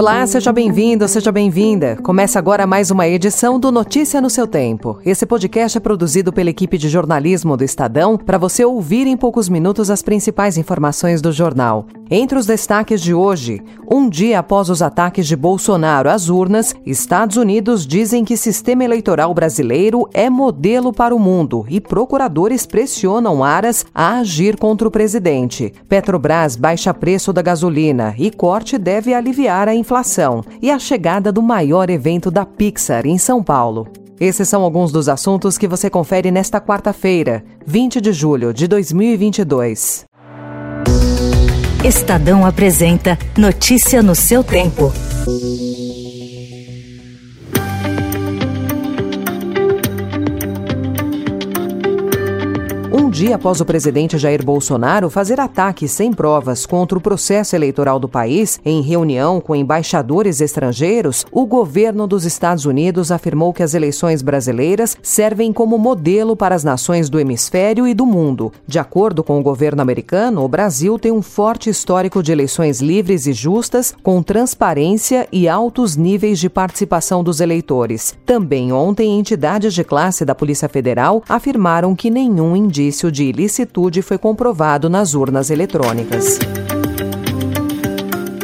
Olá, seja bem-vindo, seja bem-vinda. Começa agora mais uma edição do Notícia no seu Tempo. Esse podcast é produzido pela equipe de jornalismo do Estadão para você ouvir em poucos minutos as principais informações do jornal. Entre os destaques de hoje, um dia após os ataques de Bolsonaro às urnas, Estados Unidos dizem que sistema eleitoral brasileiro é modelo para o mundo e procuradores pressionam Aras a agir contra o presidente. Petrobras baixa preço da gasolina e corte deve aliviar a inflação inflação e a chegada do maior evento da Pixar em São Paulo. Esses são alguns dos assuntos que você confere nesta quarta-feira, 20 de julho de 2022. Estadão apresenta Notícia no seu tempo. Dia após o presidente Jair Bolsonaro fazer ataques sem provas contra o processo eleitoral do país, em reunião com embaixadores estrangeiros, o governo dos Estados Unidos afirmou que as eleições brasileiras servem como modelo para as nações do hemisfério e do mundo. De acordo com o governo americano, o Brasil tem um forte histórico de eleições livres e justas, com transparência e altos níveis de participação dos eleitores. Também ontem, entidades de classe da Polícia Federal afirmaram que nenhum indício de ilicitude foi comprovado nas urnas eletrônicas.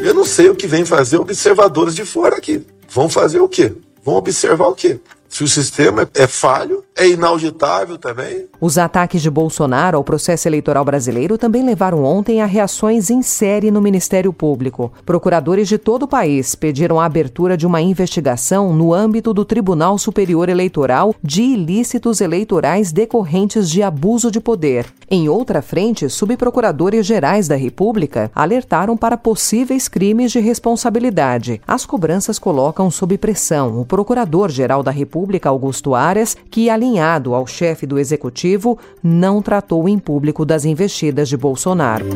Eu não sei o que vem fazer observadores de fora aqui. Vão fazer o quê? Vão observar o quê? Se o sistema é falho, é inauditável também. Os ataques de Bolsonaro ao processo eleitoral brasileiro também levaram ontem a reações em série no Ministério Público. Procuradores de todo o país pediram a abertura de uma investigação no âmbito do Tribunal Superior Eleitoral de ilícitos eleitorais decorrentes de abuso de poder. Em outra frente, subprocuradores gerais da República alertaram para possíveis crimes de responsabilidade. As cobranças colocam sob pressão o Procurador-Geral da República, Augusto Aras, que, alinhado ao chefe do Executivo, não tratou em público das investidas de Bolsonaro.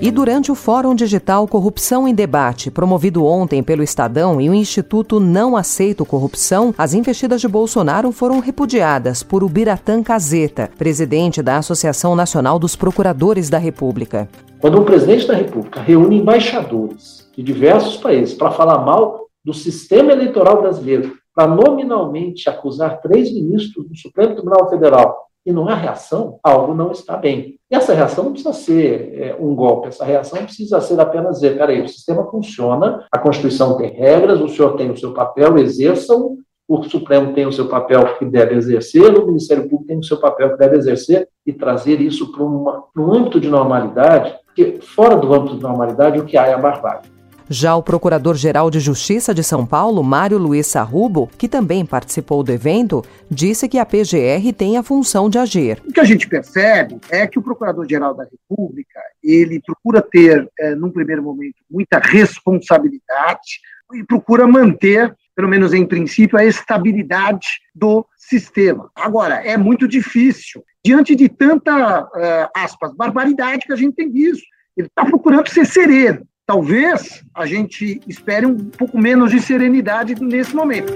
E durante o Fórum Digital Corrupção em Debate, promovido ontem pelo Estadão e o Instituto Não Aceito Corrupção, as investidas de Bolsonaro foram repudiadas por Ubiratã Caseta, presidente da Associação Nacional dos Procuradores da República. Quando o presidente da República reúne embaixadores de diversos países para falar mal do sistema eleitoral brasileiro, para nominalmente acusar três ministros do Supremo Tribunal Federal e não há reação, algo não está bem. E essa reação não precisa ser é, um golpe, essa reação precisa ser apenas dizer, peraí, o sistema funciona, a Constituição tem regras, o senhor tem o seu papel, exerçam, o Supremo tem o seu papel que deve exercer, o Ministério Público tem o seu papel que deve exercer e trazer isso para, um âmbito de normalidade, porque fora do âmbito de normalidade o que há é a barbárie. Já o Procurador-Geral de Justiça de São Paulo, Mário Luiz Sarrubo, que também participou do evento, disse que a PGR tem a função de agir. O que a gente percebe é que o Procurador-Geral da República, ele procura ter, é, num primeiro momento, muita responsabilidade e procura manter, pelo menos em princípio, a estabilidade do sistema. Agora, é muito difícil, diante de tanta, uh, aspas, barbaridade que a gente tem visto. Ele está procurando ser sereno talvez a gente espere um pouco menos de serenidade nesse momento.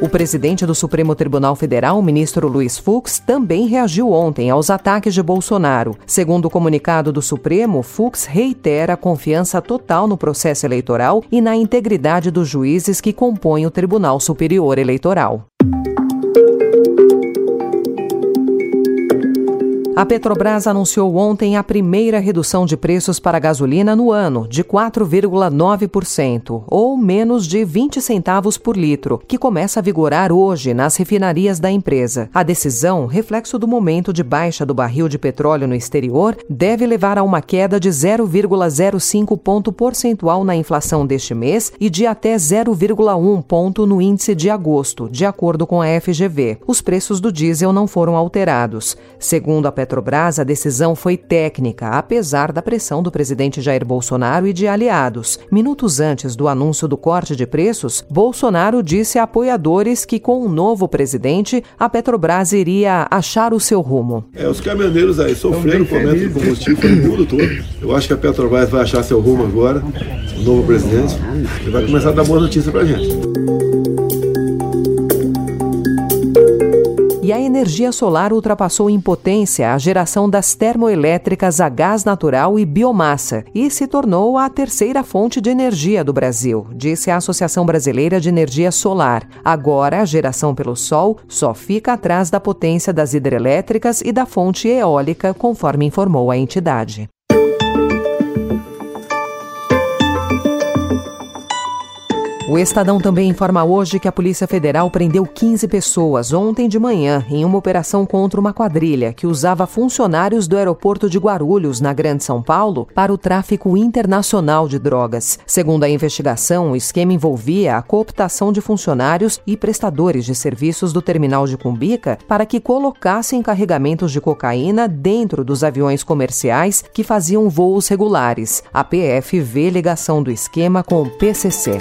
O presidente do Supremo Tribunal Federal, ministro Luiz Fux, também reagiu ontem aos ataques de Bolsonaro. Segundo o comunicado do Supremo, Fux reitera a confiança total no processo eleitoral e na integridade dos juízes que compõem o Tribunal Superior Eleitoral. A Petrobras anunciou ontem a primeira redução de preços para a gasolina no ano, de 4,9%, ou menos de 20 centavos por litro, que começa a vigorar hoje nas refinarias da empresa. A decisão, reflexo do momento de baixa do barril de petróleo no exterior, deve levar a uma queda de 0,05 ponto percentual na inflação deste mês e de até 0,1 ponto no índice de agosto, de acordo com a FGV. Os preços do diesel não foram alterados. Segundo a Petrobras, Petrobras, a decisão foi técnica, apesar da pressão do presidente Jair Bolsonaro e de aliados. Minutos antes do anúncio do corte de preços, Bolsonaro disse a apoiadores que, com o um novo presidente, a Petrobras iria achar o seu rumo. É, os caminhoneiros aí sofreram com o aumento do combustível no mundo todo. Eu acho que a Petrobras vai achar seu rumo agora, o novo presidente, e vai começar a dar boas notícias para a gente. Energia solar ultrapassou em potência a geração das termoelétricas a gás natural e biomassa e se tornou a terceira fonte de energia do Brasil, disse a Associação Brasileira de Energia Solar. Agora, a geração pelo sol só fica atrás da potência das hidrelétricas e da fonte eólica, conforme informou a entidade. O Estadão também informa hoje que a Polícia Federal prendeu 15 pessoas ontem de manhã em uma operação contra uma quadrilha que usava funcionários do aeroporto de Guarulhos, na Grande São Paulo, para o tráfico internacional de drogas. Segundo a investigação, o esquema envolvia a cooptação de funcionários e prestadores de serviços do terminal de Cumbica para que colocassem carregamentos de cocaína dentro dos aviões comerciais que faziam voos regulares. A PF vê ligação do esquema com o PCC.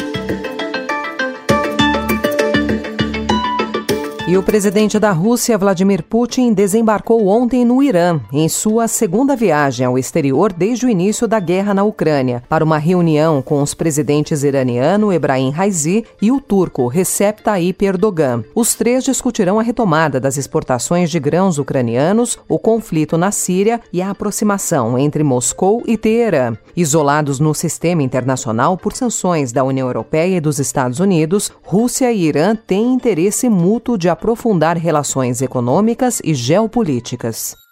E o presidente da Rússia, Vladimir Putin, desembarcou ontem no Irã, em sua segunda viagem ao exterior desde o início da guerra na Ucrânia, para uma reunião com os presidentes iraniano Ebrahim Raisi e o turco Recep Tayyip Erdogan. Os três discutirão a retomada das exportações de grãos ucranianos, o conflito na Síria e a aproximação entre Moscou e Teherã. Isolados no sistema internacional por sanções da União Europeia e dos Estados Unidos, Rússia e Irã têm interesse mútuo de aprofundar relações econômicas e geopolíticas.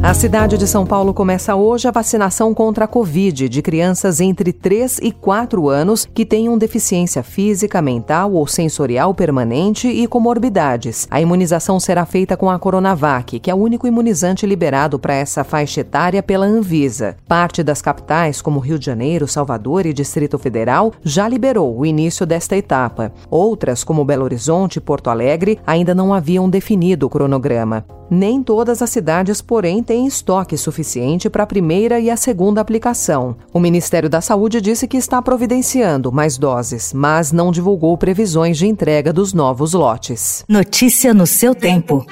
A cidade de São Paulo começa hoje a vacinação contra a Covid de crianças entre 3 e 4 anos que tenham deficiência física, mental ou sensorial permanente e comorbidades. A imunização será feita com a Coronavac, que é o único imunizante liberado para essa faixa etária pela Anvisa. Parte das capitais, como Rio de Janeiro, Salvador e Distrito Federal, já liberou o início desta etapa. Outras, como Belo Horizonte e Porto Alegre, ainda não haviam definido o cronograma. Nem todas as cidades, porém, têm estoque suficiente para a primeira e a segunda aplicação. O Ministério da Saúde disse que está providenciando mais doses, mas não divulgou previsões de entrega dos novos lotes. Notícia no seu tempo.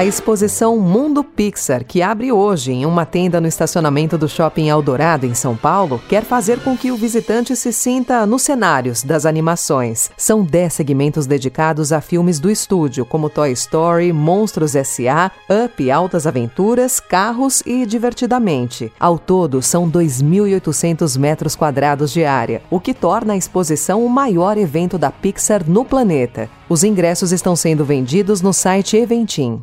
A exposição Mundo Pixar, que abre hoje em uma tenda no estacionamento do Shopping Eldorado, em São Paulo, quer fazer com que o visitante se sinta nos cenários das animações. São 10 segmentos dedicados a filmes do estúdio, como Toy Story, Monstros S.A., Up, Altas Aventuras, Carros e Divertidamente. Ao todo, são 2.800 metros quadrados de área, o que torna a exposição o maior evento da Pixar no planeta. Os ingressos estão sendo vendidos no site Eventim.